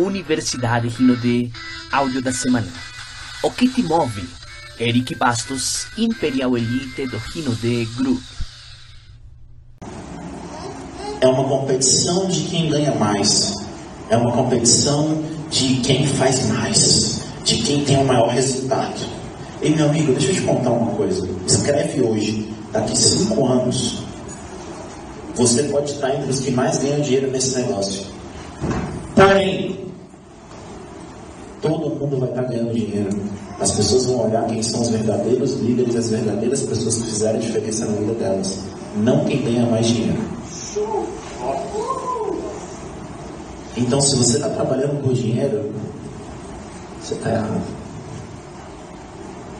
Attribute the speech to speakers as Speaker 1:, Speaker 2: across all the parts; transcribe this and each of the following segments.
Speaker 1: Universidade Rinode, áudio da semana. O que te move? Eric Bastos, Imperial Elite do Rinode Group.
Speaker 2: É uma competição de quem ganha mais. É uma competição de quem faz mais. De quem tem o maior resultado. Ei, meu amigo, deixa eu te contar uma coisa. Escreve hoje. Daqui cinco anos, você pode estar entre os que mais ganham dinheiro nesse negócio. Porém, todo mundo vai estar ganhando dinheiro. As pessoas vão olhar quem são os verdadeiros líderes, as verdadeiras pessoas que fizeram diferença na vida delas. Não quem ganha mais dinheiro. Então, se você está trabalhando por dinheiro, você está errado.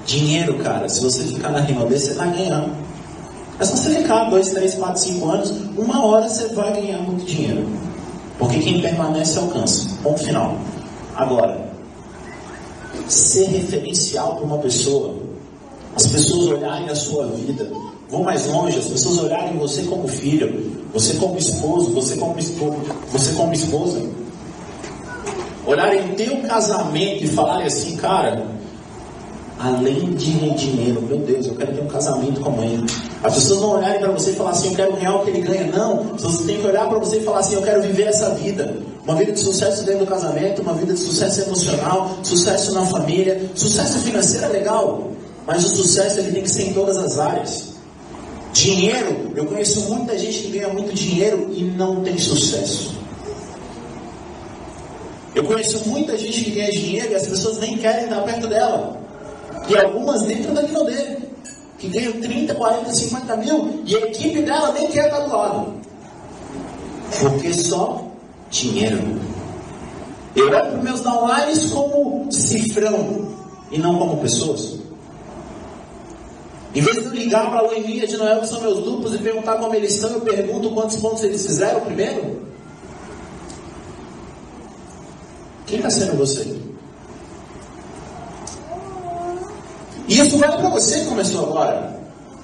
Speaker 2: Dinheiro, cara, se você ficar na rima desse, você está ganhando. É só você ficar 2, 3, 4, 5 anos, uma hora você vai ganhar muito dinheiro. Porque quem permanece alcança. Ponto final. Agora, ser referencial para uma pessoa, as pessoas olharem a sua vida, vão mais longe, as pessoas olharem você como filho, você como esposo, você como esposa, você como esposa, olharem teu casamento e falarem assim, cara, além de dinheiro, meu Deus, eu quero ter um casamento como ele. As pessoas não olharem para você e falar assim, eu quero o que ele ganha. Não, você tem que olhar para você e falar assim, eu quero viver essa vida. Uma vida de sucesso dentro do casamento, uma vida de sucesso emocional, sucesso na família, sucesso financeiro é legal, mas o sucesso ele tem que ser em todas as áreas. Dinheiro, eu conheço muita gente que ganha muito dinheiro e não tem sucesso. Eu conheço muita gente que ganha dinheiro e as pessoas nem querem estar perto dela. E algumas dentro da nível dele, que ganham 30, 40, 50 mil e a equipe dela nem quer estar do lado. Porque só dinheiro. Eu olho para meus downlines como cifrão e não como pessoas. Em vez de eu ligar para a Loemia de Noel, que são meus duplos, e perguntar como eles estão, eu pergunto quantos pontos eles fizeram primeiro. Quem está sendo você? E isso vale para você que começou agora.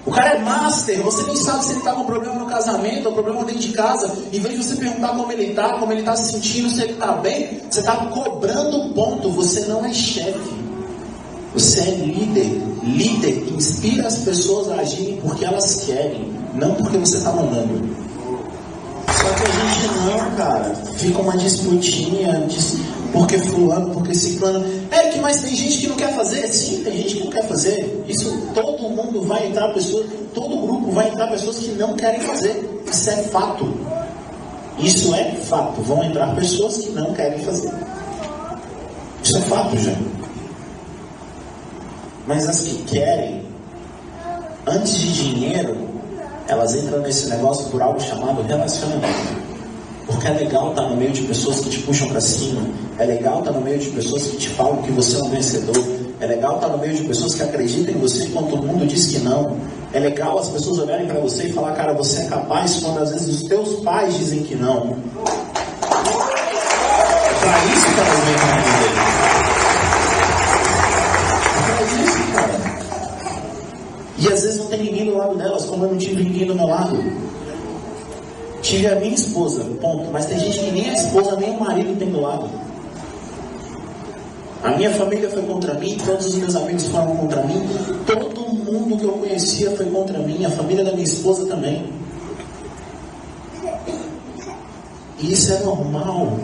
Speaker 2: O cara é master, você nem sabe se ele está com problema no casamento ou problema dentro de casa. Em vez de você perguntar como ele está, como ele está se sentindo, se ele está bem, você está cobrando ponto. Você não é chefe. Você é líder. Líder inspira as pessoas a agirem porque elas querem, não porque você está mandando. Só que a gente não, cara. Fica uma disputinha, porque fulano, porque ciclano. É que mas tem gente que não quer fazer? Sim, tem gente que não quer fazer. Isso todo mundo vai entrar pessoas, todo grupo vai entrar pessoas que não querem fazer. Isso é fato. Isso é fato. Vão entrar pessoas que não querem fazer. Isso é fato, já. Mas as que querem, antes de dinheiro, elas entram nesse negócio por algo chamado relacionamento. Porque é legal estar no meio de pessoas que te puxam para cima. É legal estar no meio de pessoas que te falam que você é um vencedor. É legal estar no meio de pessoas que acreditam em você quando todo mundo diz que não. É legal as pessoas olharem para você e falar, cara, você é capaz quando às vezes os teus pais dizem que não. É para isso que elas vêm para viver. É para isso, cara. E às vezes não tem ninguém do lado delas, como eu não tive ninguém do meu lado. Tive a minha esposa, ponto. Mas tem gente que nem a esposa nem o marido tem do lado. A minha família foi contra mim, todos os meus amigos foram contra mim, todo mundo que eu conhecia foi contra mim, a família da minha esposa também. E isso é normal.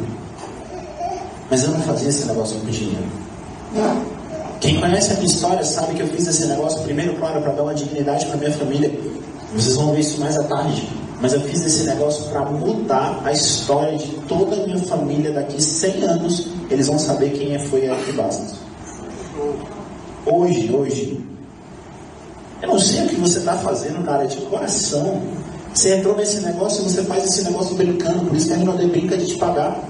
Speaker 2: Mas eu não fazia esse negócio com dinheiro. Quem conhece a minha história sabe que eu fiz esse negócio primeiro, claro, para dar uma dignidade para minha família. Vocês vão ver isso mais à tarde. Mas eu fiz esse negócio para mudar a história de toda a minha família daqui 100 anos. Eles vão saber quem é foi Eric Bastos. Hoje, hoje, eu não sei o que você está fazendo, cara, de coração. Você entrou nesse negócio e você faz esse negócio brincando, por isso que a Rinode brinca de te pagar.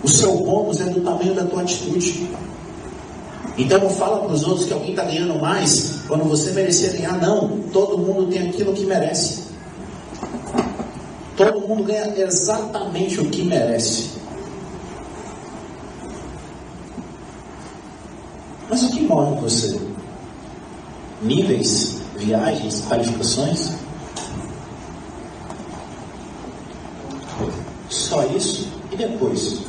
Speaker 2: O seu bônus é do tamanho da tua atitude. Então não fala para os outros que alguém está ganhando mais quando você merecia ganhar. Não, todo mundo tem aquilo que merece. Todo mundo ganha exatamente o que merece. Mas o que move você? Níveis, viagens, qualificações? Só isso? E depois?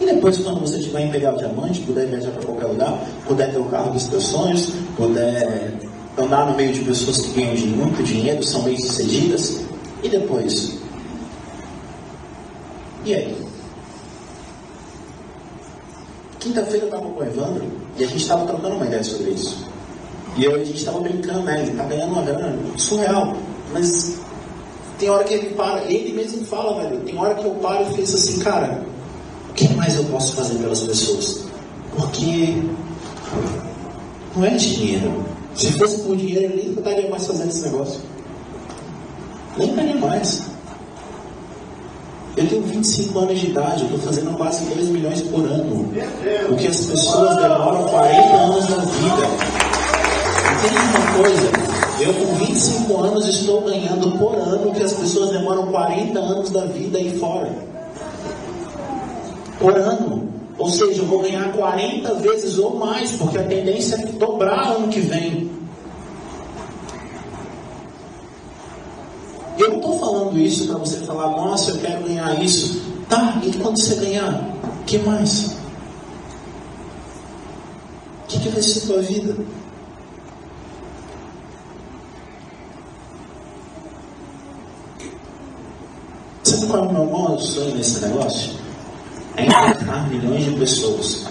Speaker 2: depois, quando você tiver Imperial Diamante, puder viajar para qualquer lugar, puder ter o carro dos seus sonhos, puder andar no meio de pessoas que ganham muito dinheiro, são bem-sucedidas, e depois? E aí? Quinta-feira eu estava com o Evandro e a gente estava trocando uma ideia sobre isso. E eu, a gente estava brincando, né? Ele está ganhando uma grana surreal. Mas tem hora que ele para, ele mesmo fala, velho. Tem hora que eu paro e penso assim, cara, o que mais eu posso fazer pelas pessoas? Porque não é dinheiro. Se fosse por dinheiro, eu nem estaria mais fazendo esse negócio. Nem estaria mais. Eu tenho 25 anos de idade, eu estou fazendo quase 2 milhões por ano. O que as pessoas demoram 40 anos na vida. Entende uma coisa? Eu com 25 anos estou ganhando por ano o que as pessoas demoram 40 anos da vida aí fora. Por ano. Ou seja, eu vou ganhar 40 vezes ou mais, porque a tendência é dobrar ano que vem. Eu não estou falando isso para você falar, nossa, eu quero ganhar isso. Tá, e quando você ganhar, o que mais? O que, que vai ser a tua vida? Sabe qual é o meu maior sonho nesse negócio? É impactar milhões de pessoas.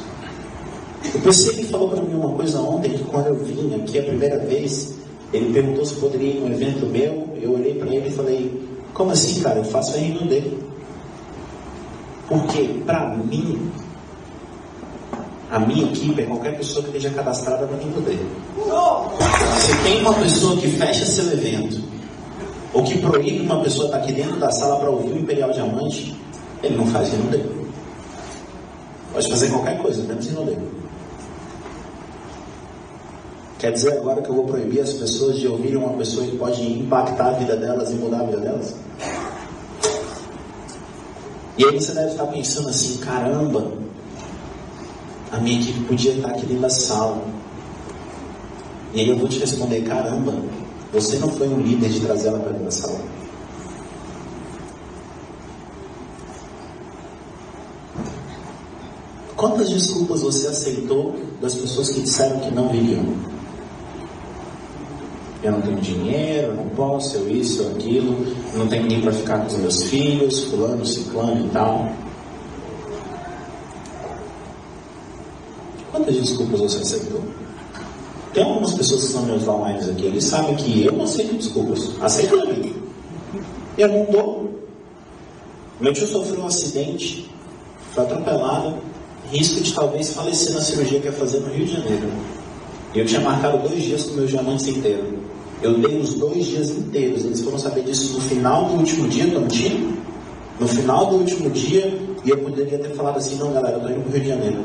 Speaker 2: O PC falou para mim uma coisa ontem, que quando eu vim aqui a primeira vez, ele perguntou se poderia ir em um evento meu. Eu olhei para ele e falei: Como assim, cara? Eu faço a RNU dele. Porque, para mim, a minha equipe é qualquer pessoa que esteja cadastrada no nível dele. Se tem uma pessoa que fecha seu evento, ou que proíbe uma pessoa estar aqui dentro da sala para ouvir o Imperial Diamante, ele não faz RNU dele. Pode fazer qualquer coisa, menos RNU dele. Quer dizer agora que eu vou proibir as pessoas de ouvirem uma pessoa que pode impactar a vida delas e mudar a vida delas? E aí você deve estar pensando assim, caramba, a minha equipe podia estar aqui dentro da sala. E aí eu vou te responder, caramba, você não foi um líder de trazer ela para dentro da sala. Quantas desculpas você aceitou das pessoas que disseram que não viriam? Eu não tenho dinheiro, eu não posso, eu isso, eu aquilo, não tenho ninguém para ficar com os meus filhos, fulano, ciclano e tal. Quantas desculpas você aceitou? Tem algumas pessoas que são meus online aqui, eles sabem que eu não aceito desculpas. Vida. Eu não dou. Meu tio sofreu um acidente, foi atropelado, risco de talvez falecer na cirurgia que ia fazer no Rio de Janeiro. Eu tinha marcado dois dias com meus diamantes inteiros. Eu dei os dois dias inteiros. Eles foram saber disso no final do último dia, não tinha? No final do último dia, e eu poderia ter falado assim, não galera, eu estou indo para o Rio de Janeiro.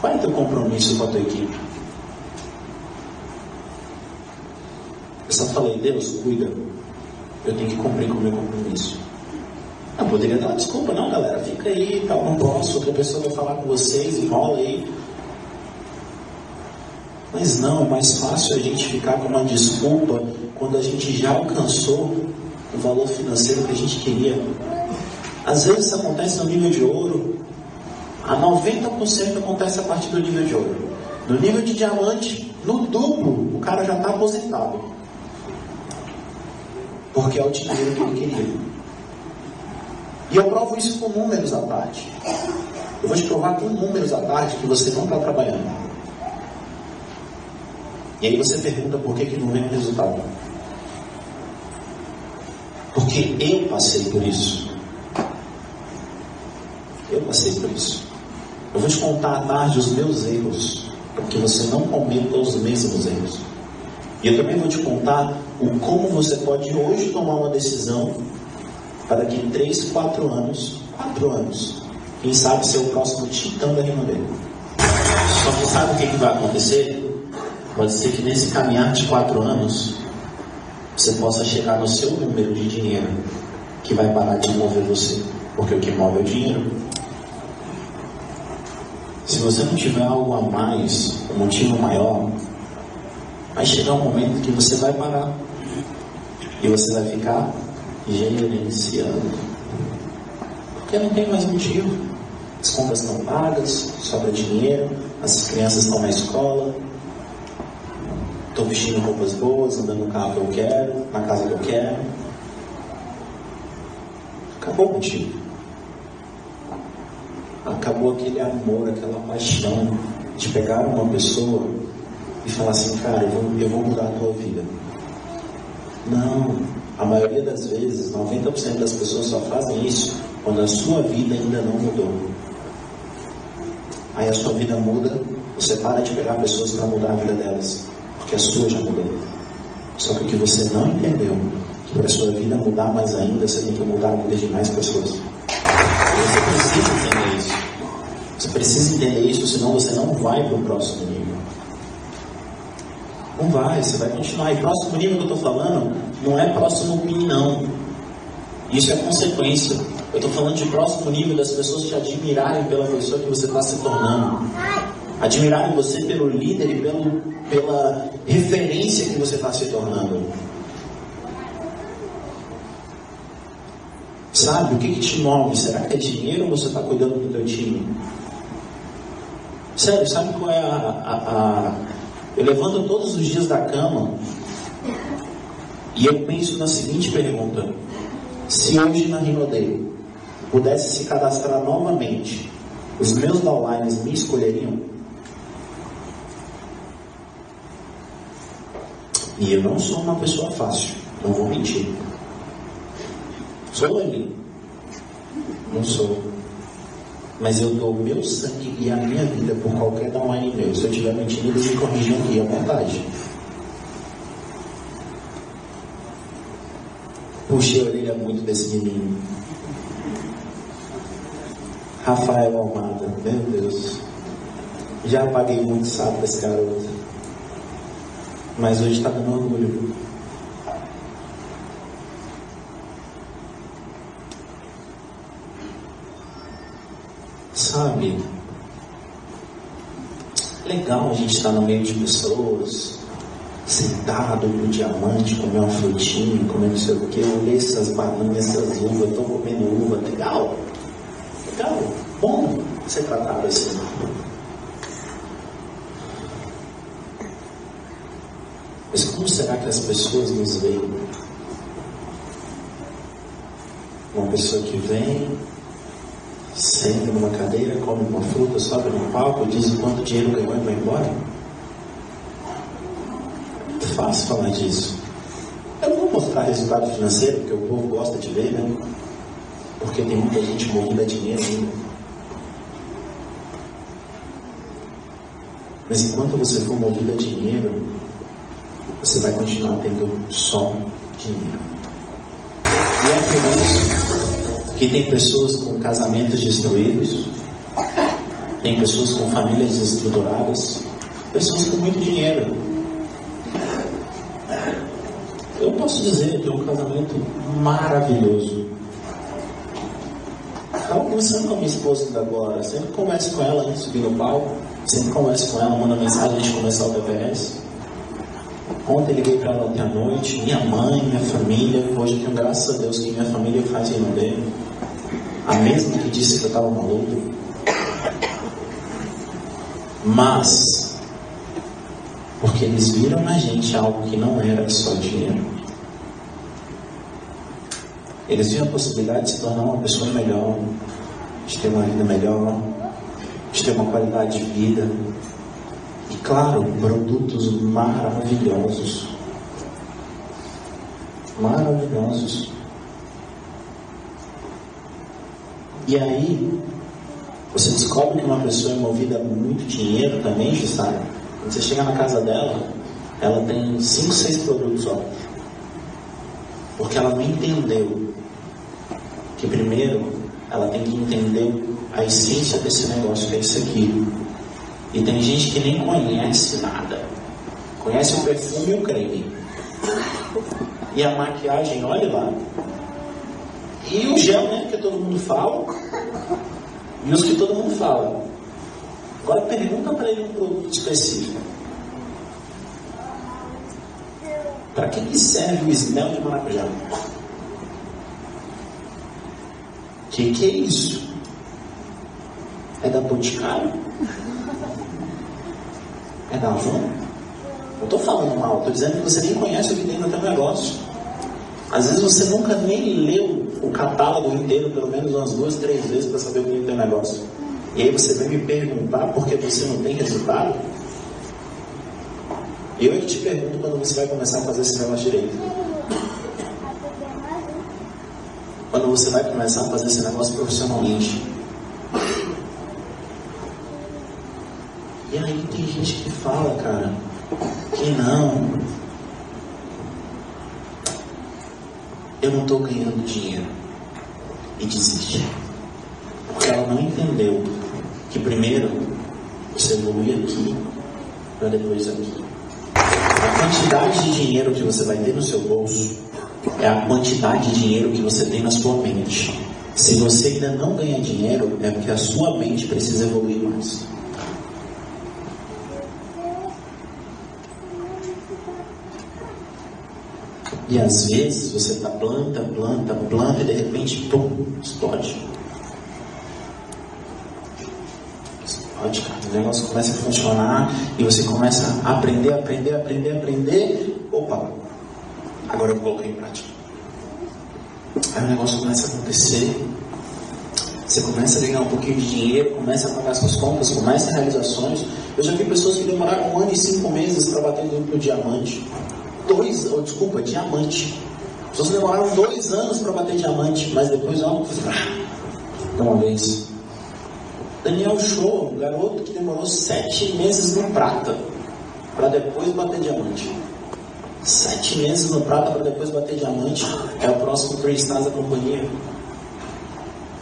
Speaker 2: Qual é o teu compromisso com a tua equipe? Eu só falei, Deus, cuida. Eu tenho que cumprir com o meu compromisso. Eu poderia dar desculpa, não, galera, fica aí, tal, não posso, outra pessoa vai falar com vocês, enrola aí. Mas não, é mais fácil a gente ficar com uma desculpa quando a gente já alcançou o valor financeiro que a gente queria. Às vezes isso acontece no nível de ouro, a 90% acontece a partir do nível de ouro. No nível de diamante, no duplo, o cara já está aposentado. Porque é o dinheiro que ele queria. E eu provo isso com números à tarde. Eu vou te provar com números à tarde que você não está trabalhando. E aí você pergunta por que, que não vem o resultado. Porque eu passei por isso. Eu passei por isso. Eu vou te contar à tarde os meus erros, para que você não cometa os mesmos erros. E eu também vou te contar o como você pode hoje tomar uma decisão para daqui 3, 4 anos, 4 anos, quem sabe ser o próximo titã da rima dele. Só que sabe o que vai acontecer? Pode ser que nesse caminhar de quatro anos você possa chegar no seu número de dinheiro que vai parar de mover você, porque o que move é o dinheiro. Se você não tiver algo a mais, um motivo maior, vai chegar um momento que você vai parar e você vai ficar gerenciando, porque não tem mais motivo. As contas estão pagas, sobra dinheiro, as crianças estão na escola, estou vestindo roupas boas, andando no carro que eu quero, na casa que eu quero. Acabou contigo. Acabou aquele amor, aquela paixão de pegar uma pessoa e falar assim, cara, eu vou, eu vou mudar a tua vida. Não, a maioria das vezes, 90% das pessoas só fazem isso quando a sua vida ainda não mudou. Aí a sua vida muda, você para de pegar pessoas para mudar a vida delas, porque a sua já mudou. Só que o que você não entendeu, que para a sua vida mudar mais ainda, você tem que mudar a vida de mais pessoas. Você precisa entender isso. Você precisa entender isso, senão você não vai para o próximo nível. Não vai, você vai continuar. E próximo nível que eu estou falando não é próximo PIN, não. Isso é consequência. Eu estou falando de próximo nível das pessoas te admirarem pela pessoa que você está se tornando. Admirarem você pelo líder e pelo, pela referência que você está se tornando. Sabe, o que, que te move? Será que é dinheiro ou você está cuidando do teu time? Sério, sabe qual é a, a, a eu levanto todos os dias da cama e eu penso na seguinte pergunta: se hoje na Rinodale pudesse se cadastrar novamente, os meus downlines me escolheriam? E eu não sou uma pessoa fácil, não vou mentir. Sou ali. Não sou mas eu dou o meu sangue e a minha vida por qualquer downline meu. Se eu estiver mentindo, eles me corrigem aqui à vontade. Puxei a orelha muito desse menino. Rafael Almada, meu Deus. Já paguei muito sapo desse garoto. Mas hoje está dando orgulho. sabe? Legal a gente estar no meio de pessoas, sentado no diamante, comer uma frutinha, comer não sei o que, olhei essas bananas, essas uvas, estou comendo uva, legal. Legal, bom ser tratado assim. Mas como será que as pessoas nos veem? Uma pessoa que vem, senta numa cadeira, come uma fruta, sobe no palco, diz o quanto dinheiro ganhou e vai embora? Fácil falar disso. Eu não vou mostrar resultado financeiro, porque o povo gosta de ver, né? Porque tem muita gente movida a dinheiro ainda. Mas enquanto você for movido a dinheiro, você vai continuar tendo só dinheiro. E é por isso que tem pessoas com casamentos destruídos, tem pessoas com famílias desestruturadas, pessoas com muito dinheiro. Eu posso dizer que é um casamento maravilhoso. Estava conversando com a minha esposa ainda agora, sempre converso com ela antes de subir no palco, sempre converso com ela, manda mensagem antes de começar o DPS. Ontem liguei para ela ontem à noite, minha mãe, minha família, hoje eu tenho graças a Deus que minha família faz em dele a mesma que disse que eu estava maluco. Mas, porque eles viram na gente algo que não era só dinheiro. Eles viram a possibilidade de se tornar uma pessoa melhor, de ter uma vida melhor, de ter uma qualidade de vida. Claro, produtos maravilhosos. Maravilhosos. E aí, você descobre que uma pessoa é movida a muito dinheiro também, sabe? Quando você chega na casa dela, ela tem 5, 6 produtos só. Porque ela não entendeu que primeiro ela tem que entender a essência desse negócio, que é isso aqui. E tem gente que nem conhece nada. Conhece o perfume e o creme. E a maquiagem, olha lá. E o gel, né? Que todo mundo fala. E os que todo mundo fala. Agora pergunta para ele um produto específico. Para que, que serve o esmel de maracujá? Que que é isso? É da Boticário? É da Avon? Não estou falando mal, estou dizendo que você nem conhece o que tem no teu negócio. Às vezes você nunca nem leu o catálogo inteiro, pelo menos umas duas, três vezes, para saber o que tem no teu negócio. E aí você vem me perguntar por que você não tem resultado? Eu é que te pergunto quando você vai começar a fazer esse negócio direito. Quando você vai começar a fazer esse negócio profissionalmente. E aí tem gente que fala, cara, que não. Eu não estou ganhando dinheiro. E desiste. Porque ela não entendeu que primeiro você evolui aqui para depois aqui. A quantidade de dinheiro que você vai ter no seu bolso é a quantidade de dinheiro que você tem na sua mente. Se você ainda não ganha dinheiro, é porque a sua mente precisa evoluir mais. E às vezes você tá planta, planta, planta e de repente, pum, explode. Explode, cara. O negócio começa a funcionar e você começa a aprender, aprender, aprender, aprender. Opa, agora eu coloquei em prática. Aí o negócio começa a acontecer. Você começa a ganhar um pouquinho de dinheiro, começa a pagar suas contas, começa a realizações. Eu já vi pessoas que demoraram um ano e cinco meses para bater no diamante dois, oh, desculpa, diamante. As pessoas demoraram dois anos para bater diamante, mas depois ó, de uma vez. Daniel Show, um garoto que demorou sete meses no prata para depois bater diamante. Sete meses no prata para depois bater diamante é o próximo Three Stars da companhia.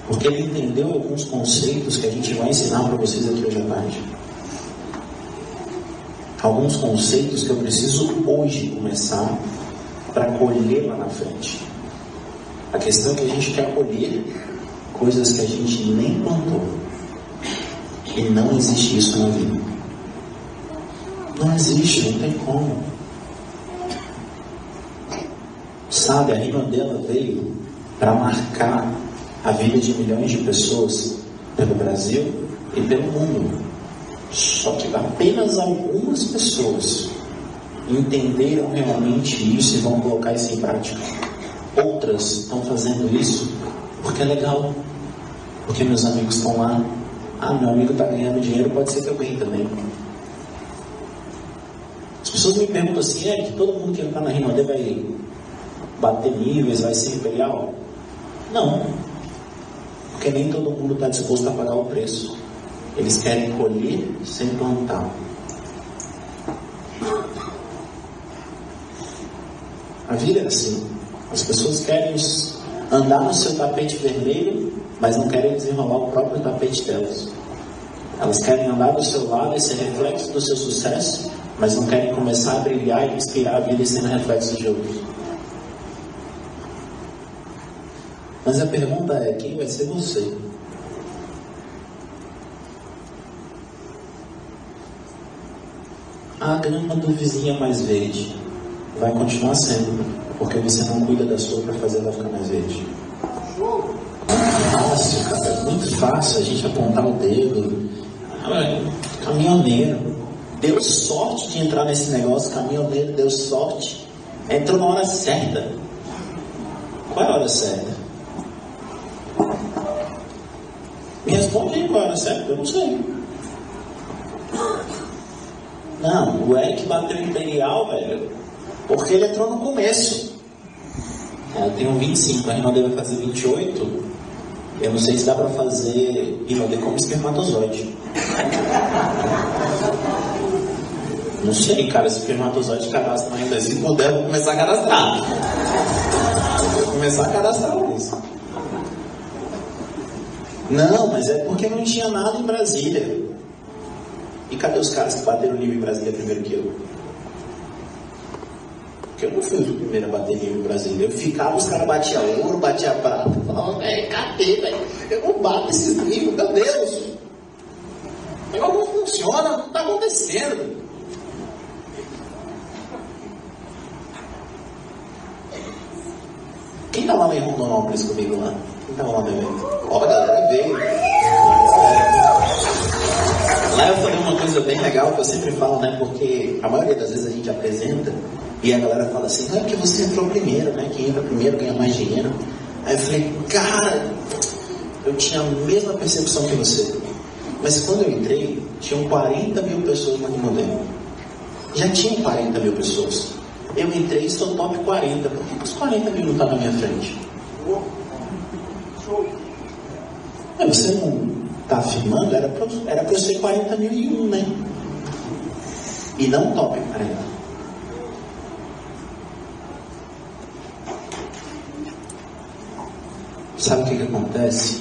Speaker 2: Porque ele entendeu alguns conceitos que a gente vai ensinar para vocês aqui hoje à tarde alguns conceitos que eu preciso hoje começar para colher lá na frente. A questão é que a gente quer colher coisas que a gente nem plantou. E não existe isso na vida. Não existe, não tem como. Sabe, a rima dela veio para marcar a vida de milhões de pessoas pelo Brasil e pelo mundo. Só que apenas algumas pessoas entenderam realmente isso e vão colocar isso em prática. Outras estão fazendo isso porque é legal, porque meus amigos estão lá. Ah, meu amigo está ganhando dinheiro, pode ser que eu ganhe também. As pessoas me perguntam assim, é que todo mundo que entrar na Rinode vai bater níveis, vai ser imperial? Não, porque nem todo mundo está disposto a pagar o preço. Eles querem colher sem plantar. A vida é assim. As pessoas querem andar no seu tapete vermelho, mas não querem desenrolar o próprio tapete delas. Elas querem andar do seu lado e ser reflexo do seu sucesso, mas não querem começar a brilhar e inspirar a vida ser reflexo de outros. Mas a pergunta é: quem vai ser você? A grama do vizinho é mais verde. Vai continuar sendo, porque você não cuida da sua para fazer ela ficar mais verde. Fácil, cara, é muito fácil a gente apontar o dedo. Caminhoneiro. Deu sorte de entrar nesse negócio, caminhoneiro, deu sorte. Entrou na hora certa. Qual é a hora certa? Me responde aí qual é a hora certa, eu não sei. Não, o Eric bateu Imperial, velho, porque ele entrou no começo. É, eu tenho 25, a Rinode vai fazer 28. Eu não sei se dá pra fazer Rinode como espermatozoide. Não sei, cara, se espermatozoide cadastra ainda. Se puder, vou começar a cadastrar. Vou começar a cadastrar isso. Não, mas é porque não tinha nada em Brasília. E cadê os caras que bateram nível em Brasília primeiro que eu? Porque eu não fui o primeiro a bater nível em Brasília. Eu ficava, os caras batiam ouro, batiam prata. Eu falava, velho, cadê, velho? Eu não bato esses níveis, meu Deus. Negócio não funciona, não está acontecendo. Quem estava lá em Rondonópolis comigo lá? Quem estava lá no evento? Ó. A galera veio. Lá eu falei uma coisa bem legal que eu sempre falo, né? Porque a maioria das vezes a gente apresenta e a galera fala assim, ah, é porque você entrou primeiro, né? Quem entra primeiro ganha mais dinheiro. Aí eu falei, cara, eu tinha a mesma percepção que você. Mas quando eu entrei, tinham 40 mil pessoas no modelo. Já tinham 40 mil pessoas. Eu entrei e estou top 40. Por que os 40 mil não estão tá na minha frente? Você não está afirmando? Era para eu ser 40 mil e um, né? E não top 40. Sabe o que, que acontece?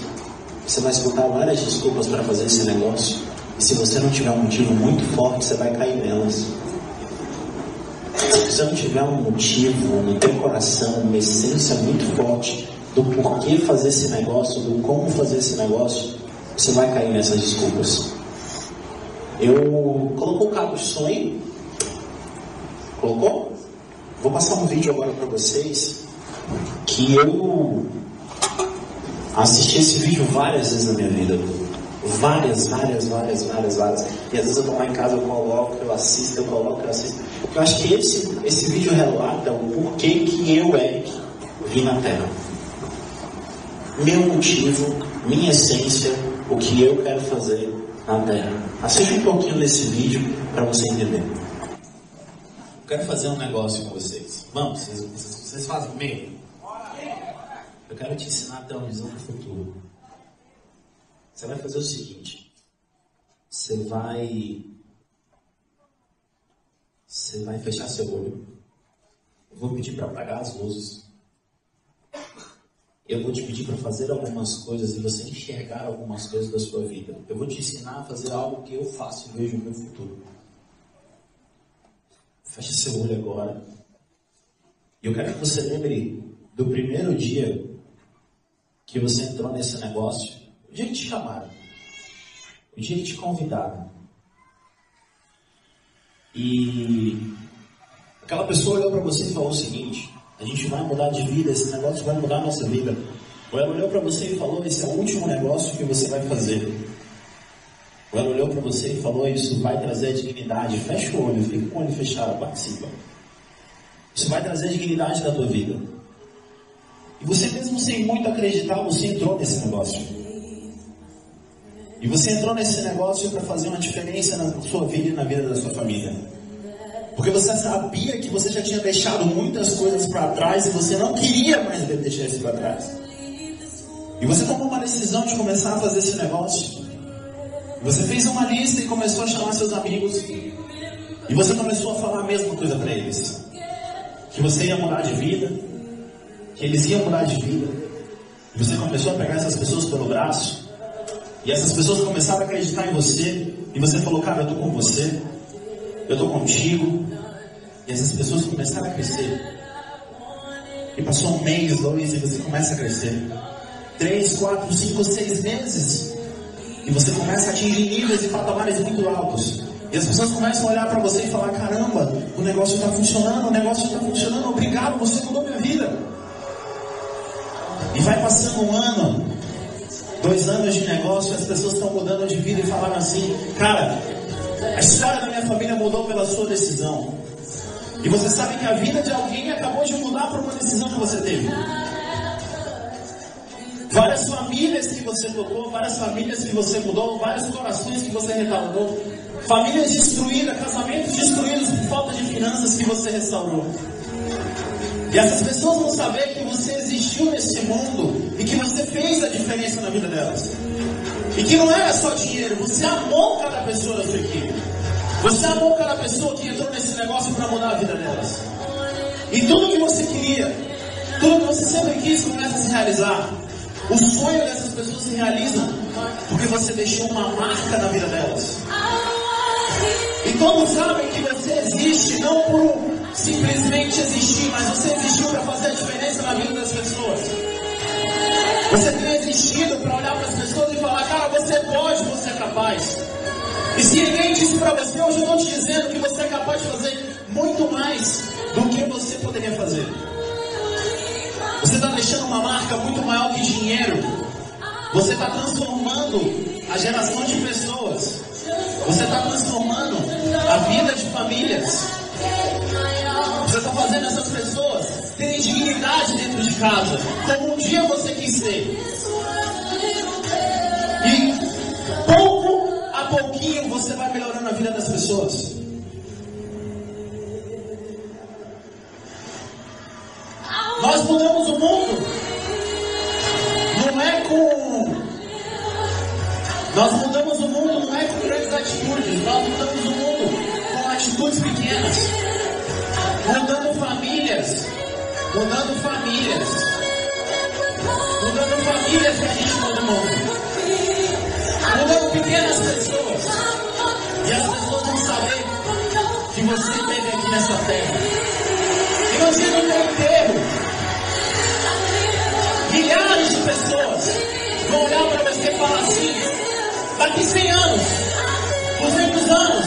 Speaker 2: Você vai escutar várias desculpas para fazer esse negócio. E se você não tiver um motivo muito forte, você vai cair nelas. Se você não tiver um motivo no teu coração, uma essência muito forte do porquê fazer esse negócio, do como fazer esse negócio, você vai cair nessas desculpas. Eu colocou o cabo de sonho. Colocou? Vou passar um vídeo agora para vocês que eu assisti esse vídeo várias vezes na minha vida. Várias, várias, várias, várias, várias. E às vezes eu tô lá em casa, eu coloco, eu assisto, eu coloco, eu assisto. Eu acho que esse, esse vídeo relata o porquê que eu, Eric, vim na Terra. Meu motivo, minha essência, o que eu quero fazer na Terra. Assista um pouquinho desse vídeo para você entender. Eu quero fazer um negócio com vocês. Vamos, vocês, vocês fazem comigo? Eu quero te ensinar a ter uma visão do futuro. Você vai fazer o seguinte: você vai. Você vai fechar seu olho. Eu vou pedir para apagar as luzes. Eu vou te pedir para fazer algumas coisas e você enxergar algumas coisas da sua vida. Eu vou te ensinar a fazer algo que eu faço e vejo no meu futuro. Feche seu olho agora. E eu quero que você lembre do primeiro dia que você entrou nesse negócio, o dia que te chamaram, o dia que te convidaram. E aquela pessoa olhou para você e falou o seguinte: a gente vai mudar de vida, esse negócio vai mudar a nossa vida. Ou ela olhou para você e falou: esse é o último negócio que você vai fazer. Ou ela olhou para você e falou: isso vai trazer dignidade. Fecha o olho, fica com o olho fechado, participa. Isso vai trazer dignidade na tua vida. E você mesmo sem muito acreditar, você entrou nesse negócio. E você entrou nesse negócio para fazer uma diferença na sua vida e na vida da sua família. Porque você sabia que você já tinha deixado muitas coisas para trás e você não queria mais deixar isso para trás. E você tomou uma decisão de começar a fazer esse negócio. Você fez uma lista e começou a chamar seus amigos. E você começou a falar a mesma coisa para eles. Que você ia mudar de vida, que eles iam mudar de vida. E você começou a pegar essas pessoas pelo braço. E essas pessoas começaram a acreditar em você. E você falou, cara, eu estou com você. Eu estou contigo. E essas pessoas começaram a crescer. E passou um mês, dois, e você começa a crescer. Três, quatro, cinco, seis meses. E você começa a atingir níveis e patamares muito altos. E as pessoas começam a olhar para você e falar: caramba, o negócio está funcionando, o negócio está funcionando, obrigado, você mudou minha vida. E vai passando um ano, dois anos de negócio, as pessoas estão mudando de vida e falaram assim, cara, a história da minha família mudou pela sua decisão. E você sabe que a vida de alguém acabou de mudar por uma decisão que você teve. Várias famílias que você tocou, várias famílias que você mudou, vários corações que você restaurou, famílias destruídas, casamentos destruídos por falta de finanças que você restaurou. E essas pessoas vão saber que você existiu nesse mundo e que você fez a diferença na vida delas. E que não era só dinheiro, você amou cada pessoa da sua equipe. Você amou cada pessoa que entrou nesse negócio para mudar a vida delas. E tudo que você queria, tudo que você sempre quis começa a se realizar. O sonho dessas pessoas se realiza porque você deixou uma marca na vida delas. E todos sabem que você existe não por simplesmente existir, mas você existiu para fazer a diferença na vida das pessoas. Você tem existido para olhar para as pessoas e falar, cara, você pode, você é capaz. E se ninguém disse para você, hoje eu estou te dizendo que você é capaz de fazer muito mais do que você poderia fazer. Você está deixando uma marca muito maior que dinheiro. Você está transformando a geração de pessoas Você está transformando a vida de famílias. Você está fazendo essas pessoas terem dignidade dentro de casa, como um dia você quis ser. Pouquinho você vai melhorando a vida das pessoas. Nós mudamos o mundo. Não é com. Nós mudamos o mundo não é com grandes atitudes. Nós mudamos o mundo com atitudes pequenas. Mudando famílias. Mudando famílias. Mudando famílias que a gente muda o mundo. Mudando pequenas pessoas. E as pessoas vão saber que você esteve aqui nessa terra. E do meu enterro, milhares de pessoas vão olhar para você e falar assim: daqui 100 anos, 200 anos,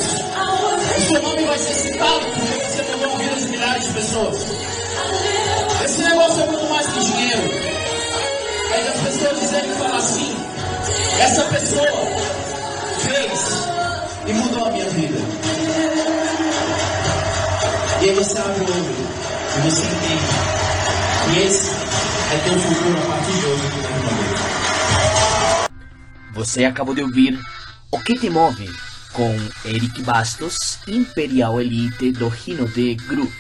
Speaker 2: o seu nome vai ser citado porque você mudou a de milhares de pessoas. Esse negócio é muito mais que dinheiro. É as pessoas dizerem e falar assim: essa pessoa fez e mudou a minha vida. E aí você abre o olho e você entende que esse é teu futuro a partir de hoje vida
Speaker 1: Você acabou de ouvir O que te move com Eric Bastos, Imperial Elite do Rino de Group.